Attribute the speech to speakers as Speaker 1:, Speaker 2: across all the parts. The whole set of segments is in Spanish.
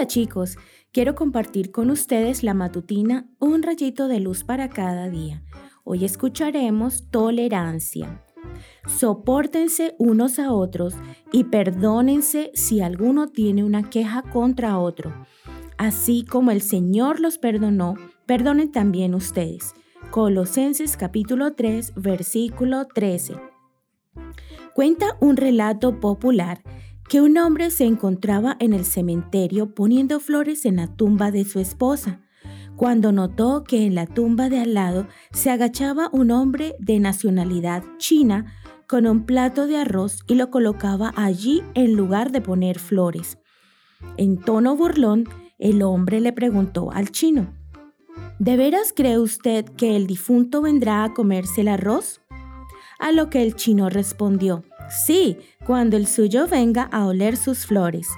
Speaker 1: Hola chicos, quiero compartir con ustedes la matutina Un rayito de luz para cada día. Hoy escucharemos tolerancia. Sopórtense unos a otros y perdónense si alguno tiene una queja contra otro. Así como el Señor los perdonó, perdonen también ustedes. Colosenses capítulo 3, versículo 13. Cuenta un relato popular que un hombre se encontraba en el cementerio poniendo flores en la tumba de su esposa, cuando notó que en la tumba de al lado se agachaba un hombre de nacionalidad china con un plato de arroz y lo colocaba allí en lugar de poner flores. En tono burlón, el hombre le preguntó al chino, ¿De veras cree usted que el difunto vendrá a comerse el arroz? A lo que el chino respondió, Sí, cuando el suyo venga a oler sus flores.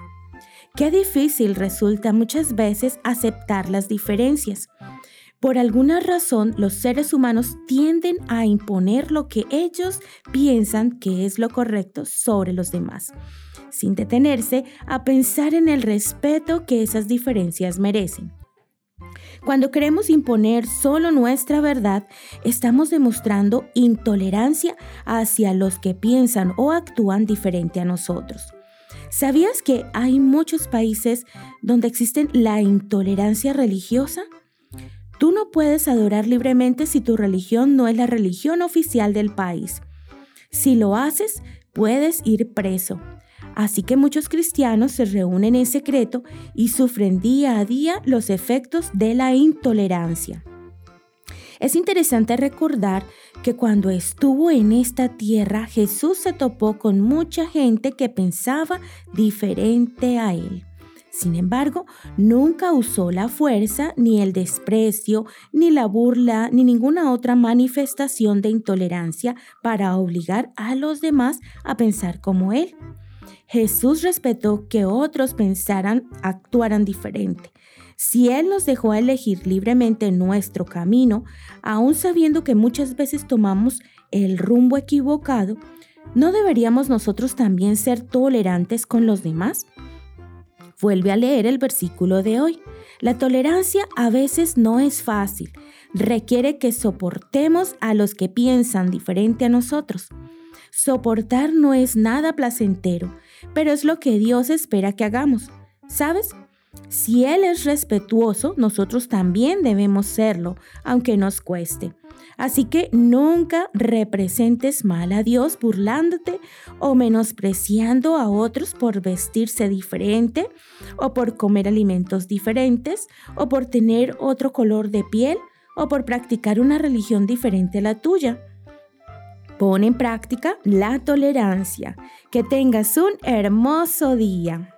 Speaker 1: Qué difícil resulta muchas veces aceptar las diferencias. Por alguna razón, los seres humanos tienden a imponer lo que ellos piensan que es lo correcto sobre los demás, sin detenerse a pensar en el respeto que esas diferencias merecen. Cuando queremos imponer solo nuestra verdad, estamos demostrando intolerancia hacia los que piensan o actúan diferente a nosotros. ¿Sabías que hay muchos países donde existe la intolerancia religiosa? Tú no puedes adorar libremente si tu religión no es la religión oficial del país. Si lo haces, puedes ir preso. Así que muchos cristianos se reúnen en secreto y sufren día a día los efectos de la intolerancia. Es interesante recordar que cuando estuvo en esta tierra Jesús se topó con mucha gente que pensaba diferente a él. Sin embargo, nunca usó la fuerza, ni el desprecio, ni la burla, ni ninguna otra manifestación de intolerancia para obligar a los demás a pensar como él. Jesús respetó que otros pensaran, actuaran diferente. Si Él nos dejó elegir libremente nuestro camino, aun sabiendo que muchas veces tomamos el rumbo equivocado, ¿no deberíamos nosotros también ser tolerantes con los demás? Vuelve a leer el versículo de hoy. La tolerancia a veces no es fácil, requiere que soportemos a los que piensan diferente a nosotros. Soportar no es nada placentero, pero es lo que Dios espera que hagamos. ¿Sabes? Si Él es respetuoso, nosotros también debemos serlo, aunque nos cueste. Así que nunca representes mal a Dios burlándote o menospreciando a otros por vestirse diferente o por comer alimentos diferentes o por tener otro color de piel o por practicar una religión diferente a la tuya. Pon en práctica la tolerancia. Que tengas un hermoso día.